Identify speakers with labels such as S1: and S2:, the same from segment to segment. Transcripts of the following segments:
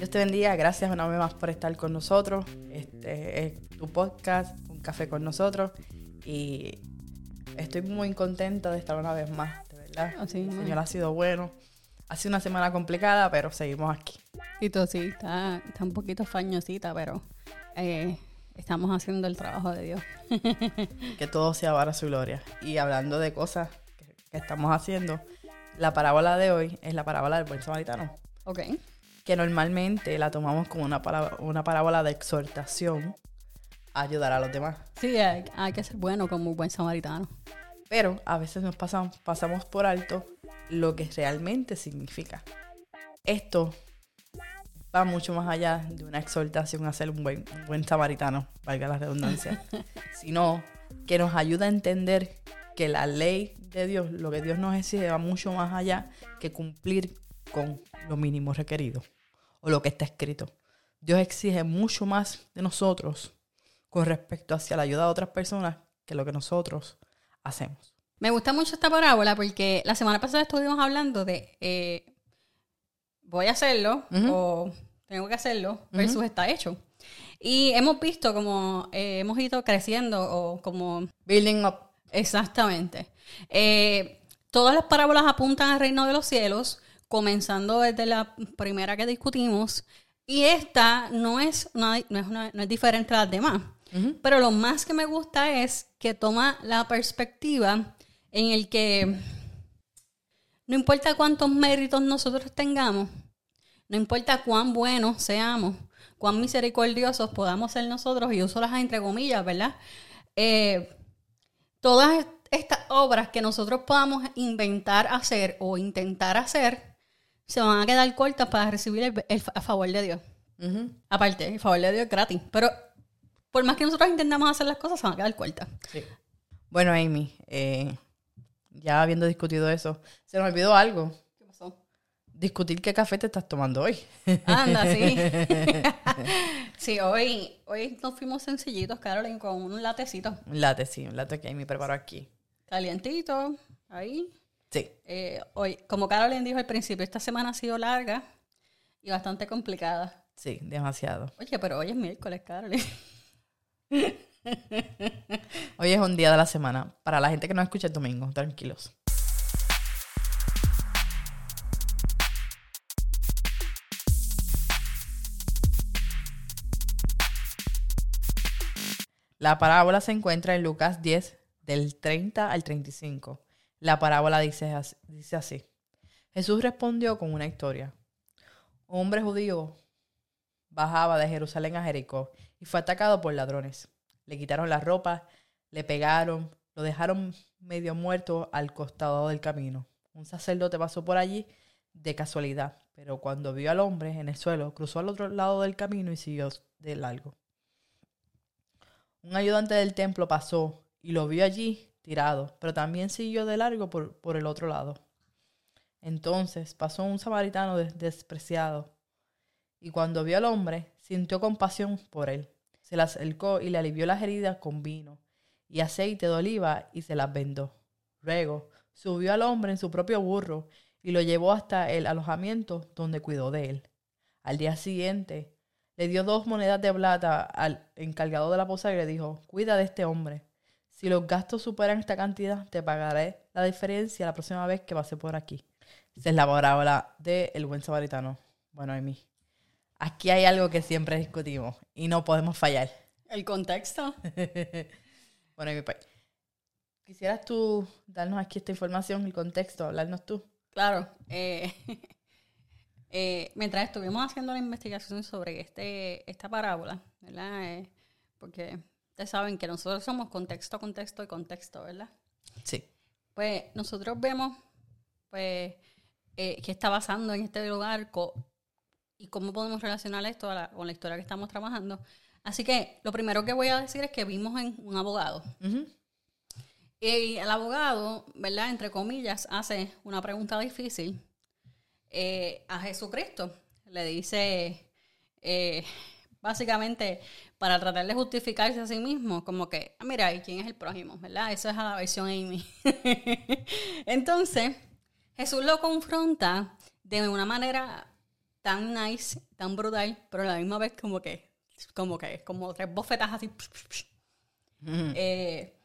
S1: Dios te bendiga, gracias una vez más por estar con nosotros. Este es tu podcast, Un Café con nosotros. Y estoy muy contenta de estar una vez más, de verdad.
S2: Así
S1: El
S2: mismo.
S1: Señor ha sido bueno. Ha sido una semana complicada, pero seguimos aquí.
S2: Y tú sí, está, está un poquito fañosita, pero eh, estamos haciendo el trabajo de Dios.
S1: Que todo sea para su gloria. Y hablando de cosas que, que estamos haciendo, la parábola de hoy es la parábola del buen samaritano.
S2: Ok.
S1: Que normalmente la tomamos como una, una parábola de exhortación a ayudar a los demás.
S2: Sí, hay, hay que ser bueno como un buen samaritano.
S1: Pero a veces nos pasan- pasamos por alto lo que realmente significa. Esto va mucho más allá de una exhortación a ser un buen, un buen samaritano, valga la redundancia, sino que nos ayuda a entender que la ley de Dios, lo que Dios nos exige, va mucho más allá que cumplir con lo mínimo requerido o lo que está escrito. Dios exige mucho más de nosotros con respecto hacia la ayuda a otras personas que lo que nosotros hacemos.
S2: Me gusta mucho esta parábola porque la semana pasada estuvimos hablando de eh, voy a hacerlo o tengo que hacerlo versus está hecho. Y hemos visto como eh, hemos ido creciendo o como
S1: Building up.
S2: Exactamente. Eh, todas las parábolas apuntan al reino de los cielos, comenzando desde la primera que discutimos, y esta no es, no es, una- no es diferente a las demás. Pero lo más que me gusta es que toma la perspectiva en el que no importa cuántos méritos nosotros tengamos, no importa cuán buenos seamos, cuán misericordiosos podamos ser nosotros, y uso las entre comillas, ¿verdad? Eh, todas estas obras que nosotros podamos inventar hacer o intentar hacer se van a quedar cortas para recibir el, el fa- favor de Dios. Aparte, el favor de Dios es gratis. Pero por más que nosotros intentamos hacer las cosas, se van a quedar cortas.
S1: Sí. Bueno, Amy, eh, ya habiendo discutido eso, se nos olvidó algo.
S2: ¿Qué pasó?
S1: Discutir qué café te estás tomando hoy.
S2: Anda, sí. sí, hoy, hoy nos fuimos sencillitos, Carolyn, con un latecito
S1: Un latte, sí, un latte que Amy preparó aquí.
S2: calientito, ahí.
S1: Sí.
S2: Eh, hoy, como Carolyn dijo al principio, esta semana ha sido larga y bastante complicada.
S1: Sí, demasiado.
S2: Oye, pero hoy es miércoles, Carolyn.
S1: Hoy es un día de la semana. Para la gente que no escucha el domingo, tranquilos. La parábola se encuentra en Lucas 10, del 30 al 35. La parábola dice, as- dice así. Jesús respondió con una historia. Un hombre judío bajaba de Jerusalén a Jericó y fue atacado por ladrones. Le quitaron la ropa, le pegaron, lo dejaron medio muerto al costado del camino. Un sacerdote pasó por allí de casualidad, pero cuando vio al hombre en el suelo, cruzó al otro lado del camino y siguió de largo. Un ayudante del templo pasó y lo vio allí tirado, pero también siguió de largo por, por el otro lado. Entonces pasó un samaritano des- despreciado y cuando vio al hombre, sintió compasión por él. Se le acercó y le alivió las heridas con vino y aceite de oliva y se las vendó. Luego subió al hombre en su propio burro y lo llevó hasta el alojamiento donde cuidó de él. Al día siguiente le dio dos monedas de plata al encargado de la posada y le dijo, cuida de este hombre. Si los gastos superan esta cantidad, te pagaré la diferencia la próxima vez que pase por aquí. Esa es la parábola de El Buen Samaritano. Bueno, Amy, aquí hay algo que siempre discutimos y no podemos fallar.
S2: El contexto.
S1: Bueno, Amy, pues, ¿quisieras tú darnos aquí esta información, el contexto, hablarnos tú?
S2: Claro. eh, eh, mientras estuvimos haciendo la investigación sobre este, esta parábola, ¿verdad? Eh, porque ustedes saben que nosotros somos contexto, contexto y contexto, ¿verdad?
S1: Sí.
S2: Pues nosotros vemos pues, eh, qué está pasando en este lugar y cómo podemos relacionar esto a la- con la historia que estamos trabajando. Así que lo primero que voy a decir es que vimos en un abogado. Y el abogado, ¿verdad? Entre comillas, hace una pregunta difícil eh, a Jesucristo. Le dice, eh, básicamente, para tratar de justificarse a sí mismo, como que, ah, mira, ¿y quién es el prójimo? ¿Verdad? Esa es la versión Amy. Entonces, Jesús lo confronta de una manera tan nice, tan brutal, pero a la misma vez como que, como que, como tres bofetas así. Eh,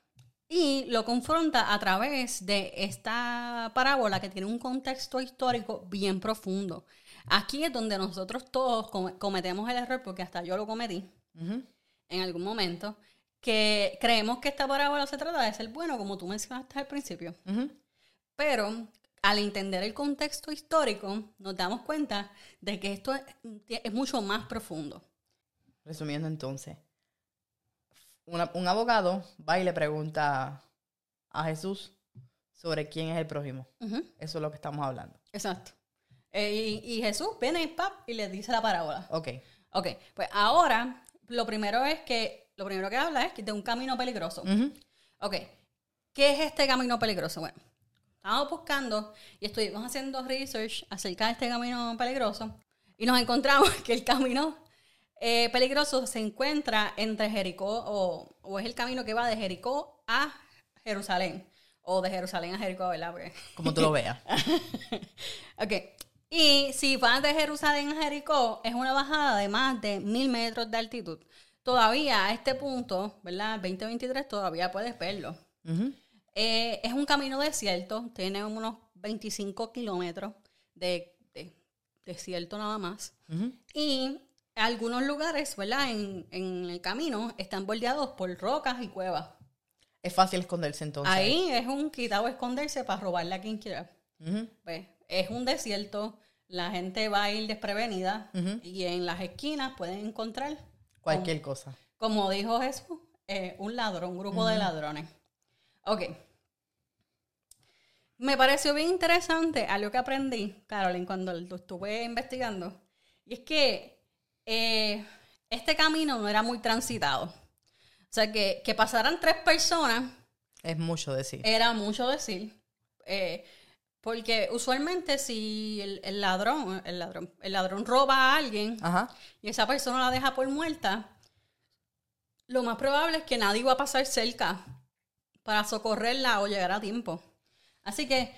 S2: y lo confronta a través de esta parábola que tiene un contexto histórico bien profundo. Aquí es donde nosotros todos come- cometemos el error, porque hasta yo lo cometí en algún momento, que creemos que esta parábola se trata de ser bueno, como tú mencionaste al principio. Pero al entender el contexto histórico, nos damos cuenta de que esto es, es mucho más profundo.
S1: Resumiendo entonces, una- un abogado va y le pregunta a Jesús sobre quién es el prójimo. Eso es lo que estamos hablando.
S2: Exacto. Eh, y, y Jesús viene y, pap, y le dice la parábola.
S1: Ok.
S2: Ok, pues ahora lo primero es que, lo primero que habla es que de un camino peligroso.
S1: Ujú.
S2: Ok, ¿qué es este camino peligroso? Bueno, estábamos buscando y estuvimos haciendo research acerca de este camino peligroso y nos encontramos que el camino eh, peligroso se encuentra entre Jericó o, o es el camino que va de Jericó a Jerusalén o de Jerusalén a Jericó, ¿verdad? Porque-
S1: Como tú lo veas.
S2: Ok. Y si vas de Jerusalén a Jericó, es una bajada de más de mil metros de altitud. Todavía a este punto, ¿verdad? 2023 todavía puedes verlo. Eh, es un camino desierto, tiene unos 25 kilómetros de, de desierto nada más. Y algunos lugares, ¿verdad? En, en el camino están bordeados por rocas y cuevas.
S1: Es fácil esconderse entonces.
S2: Ahí es un quitado esconderse para robarle a quien quiera. Pues, es un desierto, la gente va a ir desprevenida y en las esquinas pueden encontrar,
S1: Cualquier cosa.
S2: como dijo Jesús, eh, un ladrón, un grupo de ladrones. Ok. Me pareció bien interesante algo que aprendí, Carolyn, cuando lo estuve investigando. Y es que eh, este camino no era muy transitado. O sea, que, que pasaran tres personas
S1: Es mucho decir.
S2: era mucho decir. eh, porque usualmente si el, el ladrón, el ladrón, el ladrón roba a alguien
S1: Ajá.
S2: y esa persona la deja por muerta, lo más probable es que nadie va a pasar cerca para socorrerla o llegar a tiempo. Así que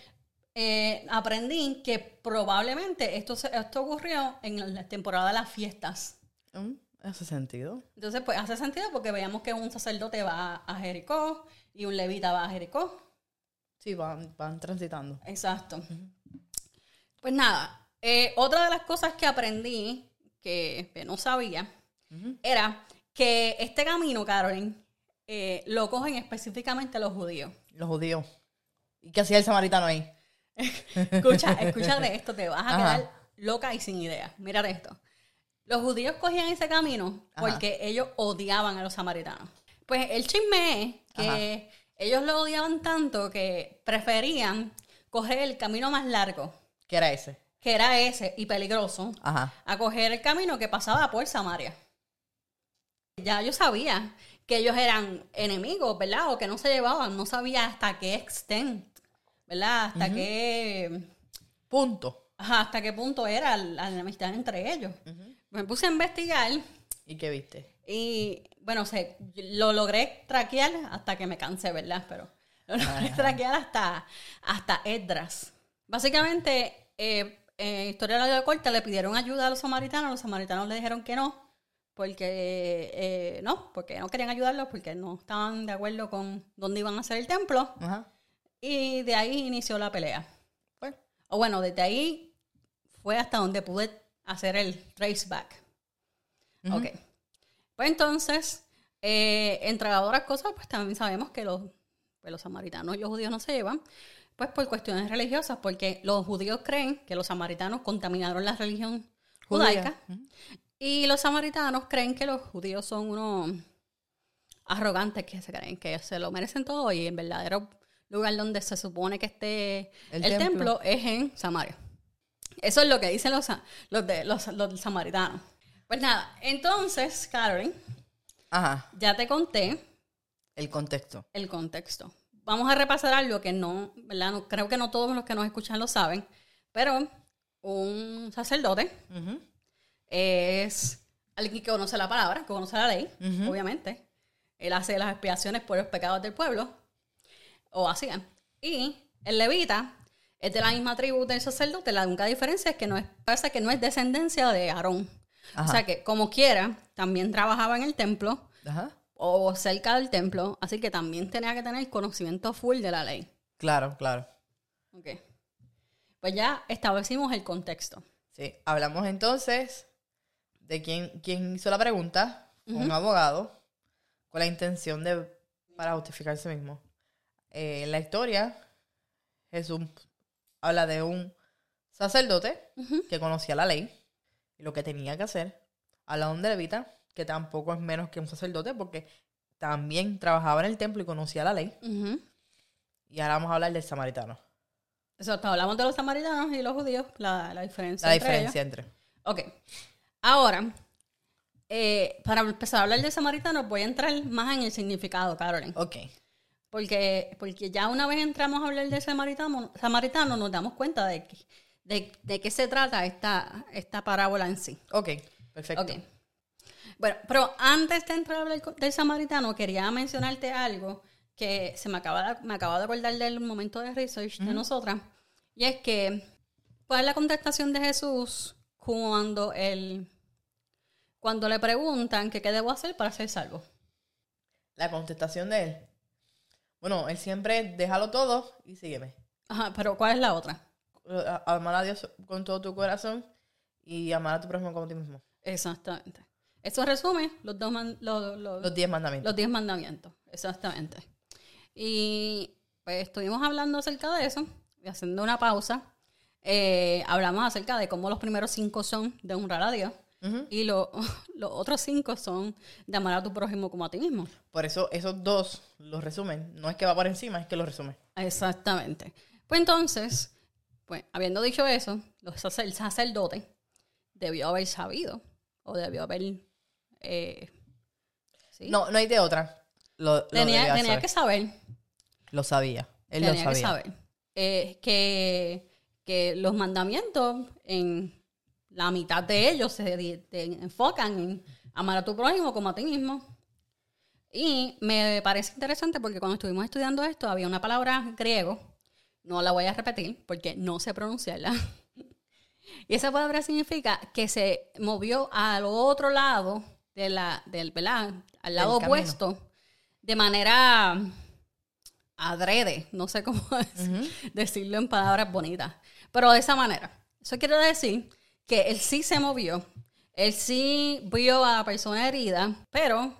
S2: eh, aprendí que probablemente esto, esto ocurrió en la temporada de las fiestas.
S1: Mm, Hace sentido.
S2: Entonces, pues hace sentido porque veíamos que un sacerdote va a Jericó y un levita va a Jericó.
S1: Sí, van, van transitando.
S2: Exacto. Pues nada, eh, otra de las cosas que aprendí que, que no sabía era que este camino, Carolyn, eh, lo cogen específicamente los judíos.
S1: Los judíos. ¿Y qué hacía el samaritano ahí?
S2: Escucha, escucha de esto, te vas a
S1: Ajá.
S2: quedar loca y sin idea. Mira esto. Los judíos cogían ese camino
S1: Ajá.
S2: porque ellos odiaban a los samaritanos. Pues el chisme es que ellos lo odiaban tanto que preferían coger el camino más largo,
S1: ¿Qué era ese?
S2: que era ese y peligroso,
S1: Ajá.
S2: a coger el camino que pasaba por Samaria. Ya yo sabía que ellos eran enemigos, ¿verdad? O que no se llevaban, no sabía hasta qué extent, ¿verdad? Hasta qué
S1: Punto.
S2: ajá, hasta qué punto era la enemistad entre ellos. Me puse a investigar
S1: ¿Y qué viste?
S2: y bueno, se, lo logré traquear hasta que me cansé, ¿verdad? Pero lo logré traquear hasta, hasta Esdras. Básicamente, eh, eh, historia larga corta, le pidieron ayuda a los samaritanos, los samaritanos le dijeron que no, porque eh, no, porque no querían ayudarlos, porque no estaban de acuerdo con dónde iban a hacer el templo,
S1: Ajá.
S2: y de ahí inició la pelea.
S1: Pues,
S2: O bueno, desde ahí fue hasta donde pude hacer el traceback.
S1: Ujú.
S2: Ok. Pues entonces, eh, entre otras cosas, pues también sabemos que los, pues los samaritanos y los judíos no se llevan, pues por cuestiones religiosas, porque los judíos creen que los samaritanos contaminaron la religión judaica y los samaritanos creen que los judíos son unos arrogantes que se creen que se lo merecen todo y el verdadero lugar donde se supone que esté el,
S1: El
S2: templo.
S1: templo.
S2: es en Samaria. Eso es lo que dicen los, los, de, los, los samaritanos. Pues nada, entonces, Carolyn,
S1: Ajá.
S2: ya te conté
S1: El contexto.
S2: el contexto. Vamos a repasar algo que no, ¿verdad? No- creo que no todos los que nos escuchan lo saben, pero un sacerdote es alguien que conoce la palabra, que conoce la ley, obviamente. Él hace las expiaciones por los pecados del pueblo, o hacían. Y el levita es de la misma tribu del sacerdote, la única diferencia es que no es, pasa que no es descendencia de Aarón. O sea que, como quiera, también trabajaba en el templo
S1: Ajá.
S2: o cerca del templo, así que también tenía que tener conocimiento full de la ley.
S1: Claro, claro.
S2: Ok. Pues ya establecimos el contexto.
S1: Sí. Hablamos entonces de quién, quién hizo la pregunta, un abogado, con la intención de para justificarse mismo. Eh, en la historia, Jesús habla de un sacerdote que conocía la ley y lo que tenía que hacer. Habla de un levita, que tampoco es menos que un sacerdote, porque también trabajaba en el templo y conocía la ley. Y ahora vamos a hablar del samaritano.
S2: Exacto, hablamos de los samaritanos y los judíos, la, la diferencia
S1: La
S2: entre ellos.
S1: diferencia entre.
S2: Ok. Ahora, eh, para empezar a hablar de samaritanos, voy a entrar más en el significado, Carolyn.
S1: Ok.
S2: Porque, porque ya una vez entramos a hablar de samaritano, samaritano nos damos cuenta de, que- de, de qué se trata esta, esta parábola en sí.
S1: Ok. Perfecto.
S2: Ok. Bueno, pero antes de entrar a hablar del samaritano, quería mencionarte algo que se me acaba de, me acaba de acordar del momento de research de nosotras. Y es que, ¿cuál es la contestación de Jesús cuando él, cuando le preguntan que qué debo hacer para ser salvo?
S1: La contestación de él. Bueno, él siempre déjalo todo y sígueme.
S2: Ajá, pero ¿cuál es la otra?
S1: Amar a Dios con todo tu corazón y amar a tu prójimo como a ti mismo.
S2: Exactamente. Eso resume los dos man- los- los-
S1: Los diez mandamientos.
S2: Los diez mandamientos, exactamente. Y pues estuvimos hablando acerca de eso, y haciendo una pausa. eh, hablamos acerca de cómo los primeros cinco son de honrar a Dios y lo- los otros cinco son de amar a tu prójimo como a ti mismo.
S1: Por eso esos dos los resumen. No es que va por encima, es que los resume.
S2: Exactamente. Pues entonces, pues habiendo dicho eso, los el sacerdote debió haber sabido o debió haber... eh, ¿sí?
S1: No, no hay de otra. Lo,
S2: tenía, tenía
S1: saber.
S2: que saber
S1: Lo sabía. Él
S2: tenía
S1: lo sabía.
S2: que saber eh, que, que los mandamientos en la mitad de ellos se enfocan en amar a tu prójimo como a ti mismo y me parece interesante porque cuando estuvimos estudiando esto había una palabra griego no la voy a repetir porque no sé pronunciarla y esa palabra significa que se movió al otro lado de la del ¿verdad? al lado opuesto de manera adrede, no sé cómo es- decirlo en palabras bonitas, pero de esa manera. Eso quiere decir que él sí se movió, él sí vio a la persona herida, pero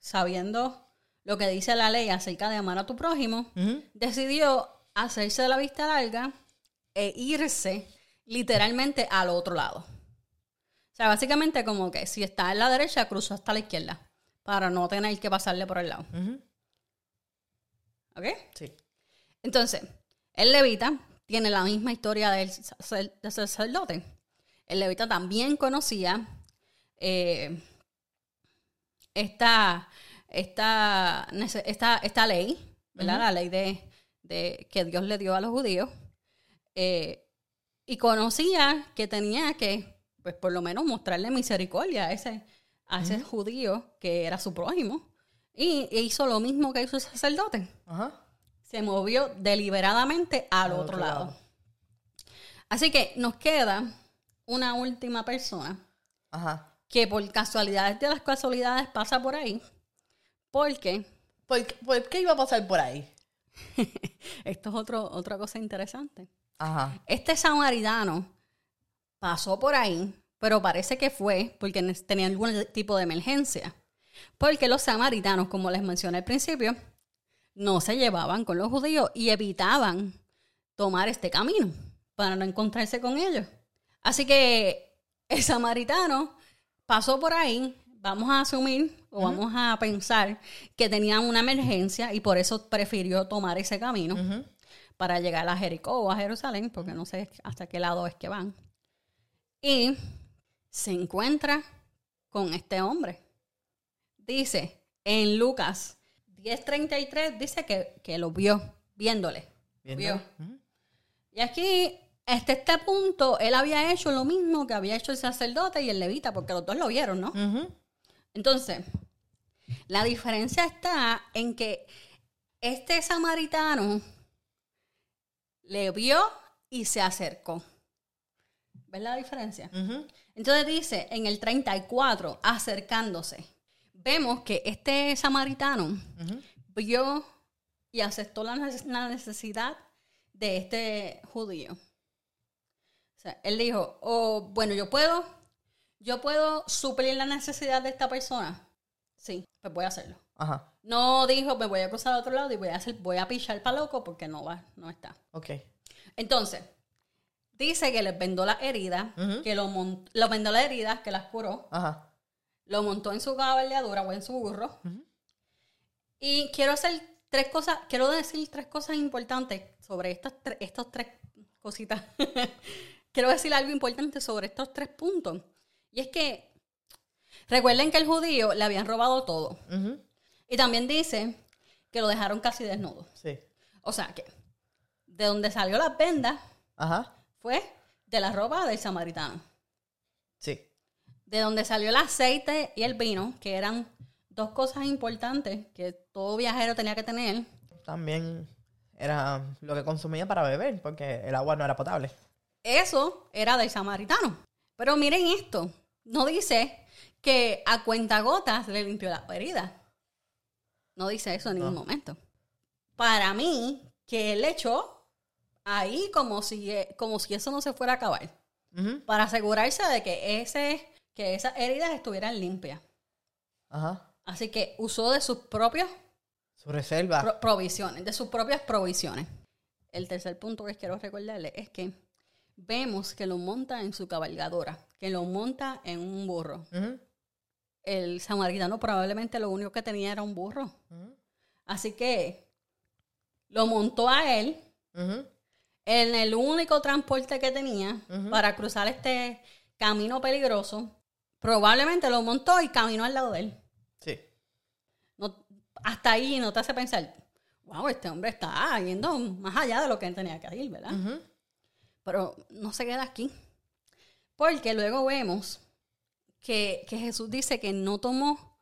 S2: sabiendo lo que dice la ley acerca de amar a tu prójimo, decidió hacerse de la vista larga e irse literalmente al otro lado. O sea, básicamente como que si está en la derecha, cruzó hasta la izquierda para no tener que pasarle por el lado. ¿Ok?
S1: Sí.
S2: Entonces, el levita tiene la misma historia del del sacerdote. El levita también conocía eh, esta, esta, esta, esta ley, ¿verdad? La ley de, de que Dios le dio a los judíos. eh, y conocía que tenía que, pues por lo menos, mostrarle misericordia a ese, a ese judío que era su prójimo. Y e hizo lo mismo que hizo el sacerdote se movió deliberadamente al,
S1: Al
S2: otro,
S1: otro
S2: lado.
S1: lado.
S2: Así que nos queda una última persona
S1: Ajá.
S2: que por casualidades de las casualidades pasa por ahí. Porque
S1: ¿Por qué, por qué iba a pasar por ahí?
S2: esto es otro, otra cosa interesante.
S1: Ajá.
S2: Este samaritano pasó por ahí, pero parece que fue porque tenía algún tipo de emergencia. Porque los samaritanos, como les mencioné al principio, no se llevaban con los judíos y evitaban tomar este camino para no encontrarse con ellos. Así que el samaritano pasó por ahí, vamos a asumir o vamos a pensar que tenía una emergencia y por eso prefirió tomar ese camino para llegar a Jericó o a Jerusalén, porque no sé hasta qué lado es que van. Y se encuentra con este hombre. Dice en Lucas 10:33, dice que, que lo vio, viéndole.
S1: Bien,
S2: Vio. Y aquí, hasta este punto, él había hecho lo mismo que había hecho el sacerdote y el levita, porque los dos lo vieron, ¿no?
S1: Ujú.
S2: Entonces, la diferencia está en que este samaritano le vio y se acercó. ¿Ves la diferencia? Entonces dice en el 34, acercándose. Vemos que este samaritano vio y aceptó la necesidad de este judío. O sea, él dijo, oh, bueno, yo puedo, yo puedo suplir la necesidad de esta persona. Sí, pues voy a hacerlo.
S1: Ajá.
S2: No dijo, me voy a cruzar al otro lado y voy a hacer, voy a pichar para loco porque no va, no está.
S1: Ok.
S2: Entonces, dice que les vendó las heridas, que lo, lo vendó las heridas, que las curó,
S1: Ajá.
S2: lo montó en su cabalgadura o en su burro. Y quiero hacer tres cosas, quiero decir tres cosas importantes sobre estas estos tres cositas. quiero decir algo importante sobre estos tres puntos. Y es que recuerden que el judío le habían robado todo. Y también dice que lo dejaron casi desnudo.
S1: Sí.
S2: O sea que de donde salió las vendas
S1: Ajá.
S2: fue de la ropa del samaritano.
S1: Sí.
S2: De donde salió el aceite y el vino, que eran dos cosas importantes que todo viajero tenía que tener.
S1: También era lo que consumía para beber, porque el agua no era potable.
S2: Eso era del samaritano. Pero miren esto, no dice que a cuentagotas le limpió la herida. No dice eso en ningún
S1: No.
S2: momento. Para mí, que él echó ahí como si, como si eso no se fuera a acabar. Para asegurarse de que, ese, que esas heridas estuvieran limpias.
S1: Ajá.
S2: Así que usó de sus propias
S1: Su reserva.
S2: pro- provisiones, de sus propias provisiones. El tercer punto que quiero recordarle es que vemos que lo monta en su cabalgadora, que lo monta en un burro. El samaritano probablemente lo único que tenía era un burro. Así que lo montó a él en el único transporte que tenía para cruzar este camino peligroso. Probablemente lo montó y caminó al lado de él.
S1: Sí.
S2: No- hasta ahí no te hace pensar, wow, este hombre está yendo más allá de lo que él tenía que ir, ¿verdad? Pero no se queda aquí. Porque luego vemos que, que Jesús dice que no tomó,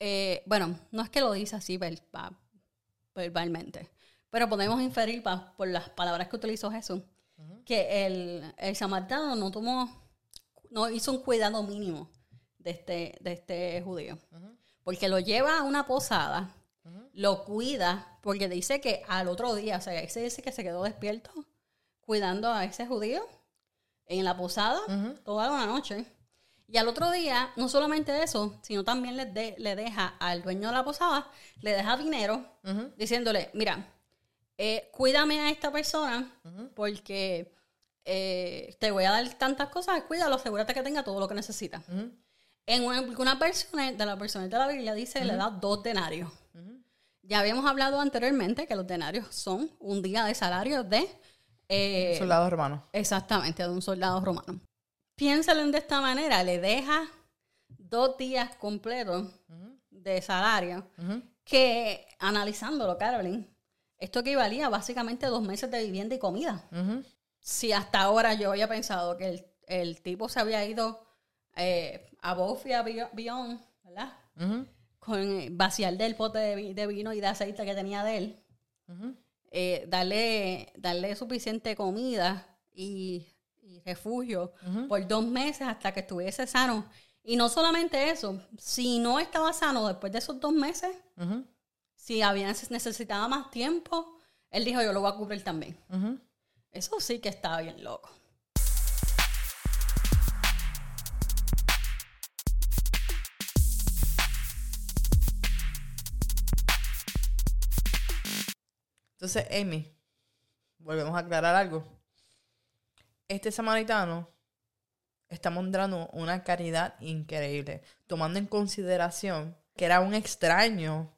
S2: eh, bueno, no es que lo dice así verba- verbalmente, pero podemos inferir pa- por las palabras que utilizó Jesús, que el, el samaritano no tomó, no hizo un cuidado mínimo de este, de este judío. Porque lo lleva a una posada, lo cuida, porque dice que al otro día, o sea, ahí se dice que se quedó despierto cuidando a ese judío en la posada toda la noche. Y al otro día, no solamente eso, sino también le, de- le deja al dueño de la posada, le deja dinero, diciéndole, mira, eh, cuídame a esta persona porque eh, te voy a dar tantas cosas, cuídalo, asegúrate que tenga todo lo que necesita. En una- algunas versiones de las versiones de la Biblia dice le da dos denarios. Ya habíamos hablado anteriormente que los denarios son un día de salario de... eh,
S1: Soldado romano.
S2: exactamente, de un soldado romano. Piénsalo de esta manera, le deja dos días completos de salario que, analizándolo, Carolyn, esto equivalía básicamente a dos meses de vivienda y comida si hasta ahora yo había pensado que el, el tipo se había ido eh, a Bofia Beyond, ¿verdad? Con eh, vaciar del pote de, de vino y de aceite que tenía de él. Eh, darle, darle suficiente comida y, y refugio por dos meses hasta que estuviese sano. Y no solamente eso, si no estaba sano después de esos dos meses, si había necesitaba más tiempo, él dijo yo lo voy a cubrir también. Eso sí que estaba bien loco.
S1: Entonces, Amy, volvemos a aclarar algo. Este samaritano está mostrando una caridad increíble, tomando en consideración que era un extraño.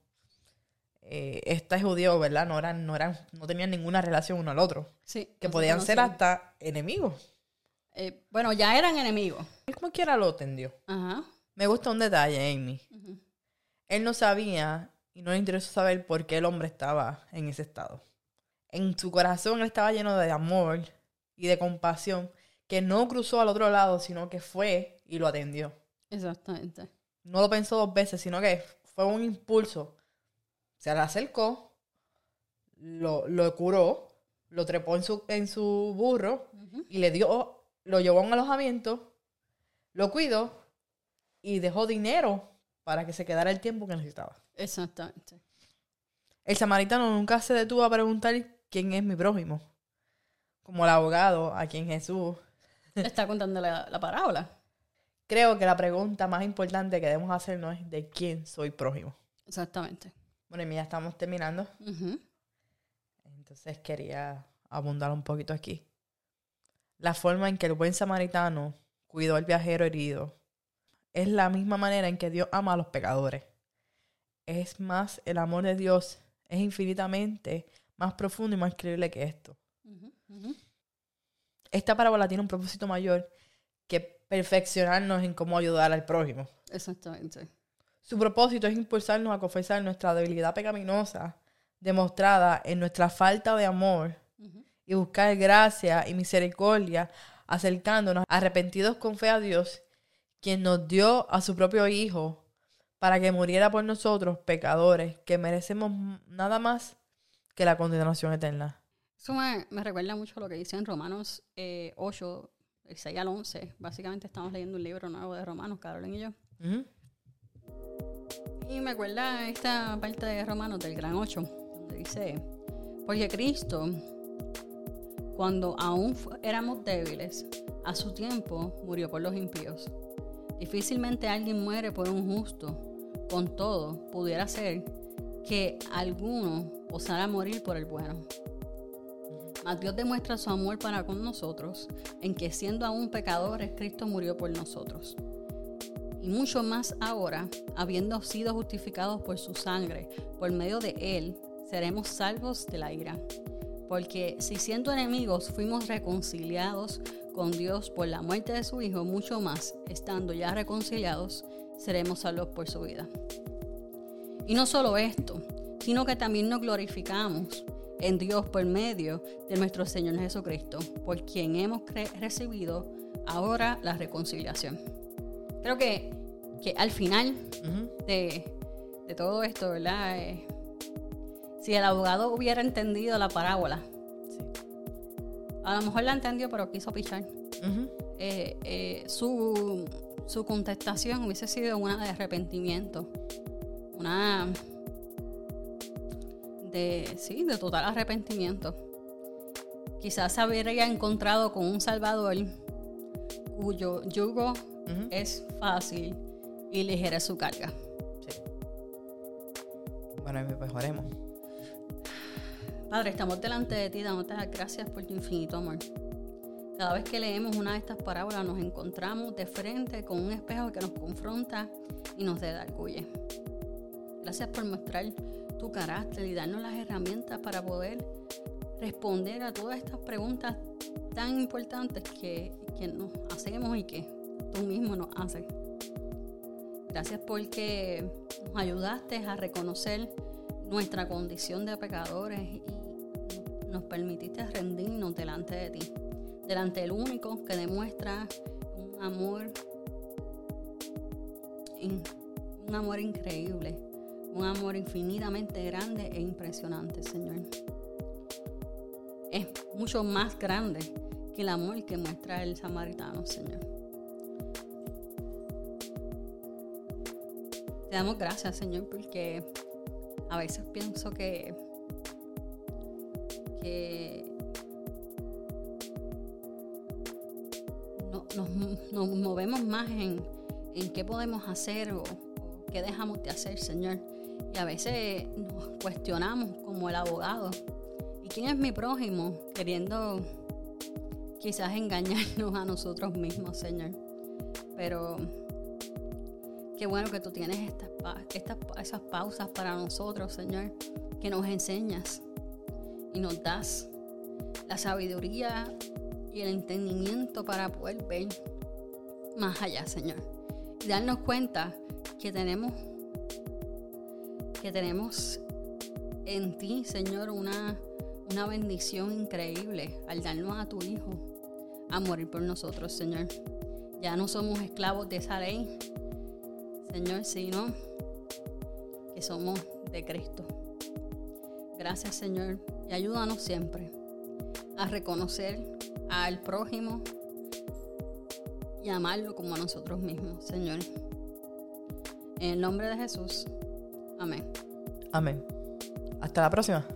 S1: Eh, este judío, ¿verdad? No eran, no eran, no tenían ninguna relación uno al otro.
S2: Sí,
S1: Que podían ser hasta enemigos.
S2: Eh, bueno, ya eran enemigos.
S1: Él como quiera lo atendió.
S2: Ajá.
S1: Me gusta un detalle, Amy. Él no sabía y no le interesó saber por qué el hombre estaba en ese estado. En su corazón él estaba lleno de amor y de compasión, que no cruzó al otro lado, sino que fue y lo atendió.
S2: Exactamente.
S1: No lo pensó dos veces, sino que fue un impulso. Se le acercó, lo, lo curó, lo trepó en su, en su burro y le dio, lo llevó a un alojamiento, lo cuidó y dejó dinero para que se quedara el tiempo que necesitaba.
S2: Exactamente.
S1: El samaritano nunca se detuvo a preguntar quién es mi prójimo. Como el abogado a quien Jesús.
S2: Está contando la, la parábola.
S1: Creo que la pregunta más importante que debemos hacernos es de quién soy prójimo.
S2: Exactamente.
S1: Bueno, y ya estamos terminando. Entonces quería abundar un poquito aquí. La forma en que el buen samaritano cuidó al viajero herido es la misma manera en que Dios ama a los pecadores. Es más, el amor de Dios es infinitamente más profundo y más increíble que esto. Esta parábola tiene un propósito mayor que perfeccionarnos en cómo ayudar al prójimo.
S2: Exactamente.
S1: Su propósito es impulsarnos a confesar nuestra debilidad pecaminosa demostrada en nuestra falta de amor y buscar gracia y misericordia acercándonos arrepentidos con fe a Dios, quien nos dio a su propio Hijo para que muriera por nosotros, pecadores, que merecemos nada más que la condenación eterna.
S2: Eso me, me recuerda mucho a lo que dice en Romanos eh, 8, el 6 al 11. Básicamente estamos leyendo un libro nuevo de Romanos, Carolyn y yo.
S1: Ujú.
S2: Y me acuerda esta parte de Romanos del gran 8, donde dice, porque Cristo, cuando aún éramos débiles, a su tiempo murió por los impíos. Difícilmente alguien muere por un justo, con todo, pudiera ser que alguno osara morir por el bueno. Mas Dios demuestra su amor para con nosotros, en que siendo aún pecadores, Cristo murió por nosotros y mucho más ahora, habiendo sido justificados por su sangre, por medio de él, seremos salvos de la ira. Porque si siendo enemigos fuimos reconciliados con Dios por la muerte de su Hijo, mucho más, estando ya reconciliados, seremos salvos por su vida. Y no solo esto, sino que también nos glorificamos en Dios por medio de nuestro Señor Jesucristo, por quien hemos recibido ahora la reconciliación. Creo que, que al final de, de todo esto, ¿verdad? Eh, si el abogado hubiera entendido la parábola,
S1: Sí.
S2: A lo mejor la entendió, pero quiso pichar. Eh, eh, su, su contestación hubiese sido una de arrepentimiento. Una de, sí, de total arrepentimiento. Quizás se habría encontrado con un Salvador cuyo yugo es fácil y ligera su carga.
S1: Sí. Bueno, y mejoremos.
S2: Padre, estamos delante de ti, dándote las gracias por tu infinito amor. Cada vez que leemos una de estas parábolas nos encontramos de frente con un espejo que nos confronta y nos redarguye. Gracias por mostrar tu carácter y darnos las herramientas para poder responder a todas estas preguntas tan importantes que, que nos hacemos y que tú mismo nos haces. Gracias porque nos ayudaste a reconocer nuestra condición de pecadores nos permitiste rendirnos delante de ti, delante del único que demuestra un amor, un amor increíble, un amor infinitamente grande e impresionante, Señor. Es mucho más grande que el amor que muestra el samaritano, Señor. Te damos gracias, Señor, porque a veces pienso que, que no- nos, nos movemos más en, en qué podemos hacer o, o qué dejamos de hacer, Señor. Y a veces nos cuestionamos como el abogado. ¿Y quién es mi prójimo? Queriendo quizás engañarnos a nosotros mismos, Señor. Pero Qué bueno que tú tienes estas, estas esas pausas para nosotros, Señor, que nos enseñas y nos das la sabiduría y el entendimiento para poder ver más allá, Señor. Y darnos cuenta que tenemos que tenemos en ti, Señor, una, una bendición increíble al darnos a tu Hijo a morir por nosotros, Señor. Ya no somos esclavos de esa ley, Señor, sino que somos de Cristo. Gracias, Señor, y ayúdanos siempre a reconocer al prójimo y amarlo como a nosotros mismos, Señor. En el nombre de Jesús. Amén.
S1: Amén. Hasta la próxima.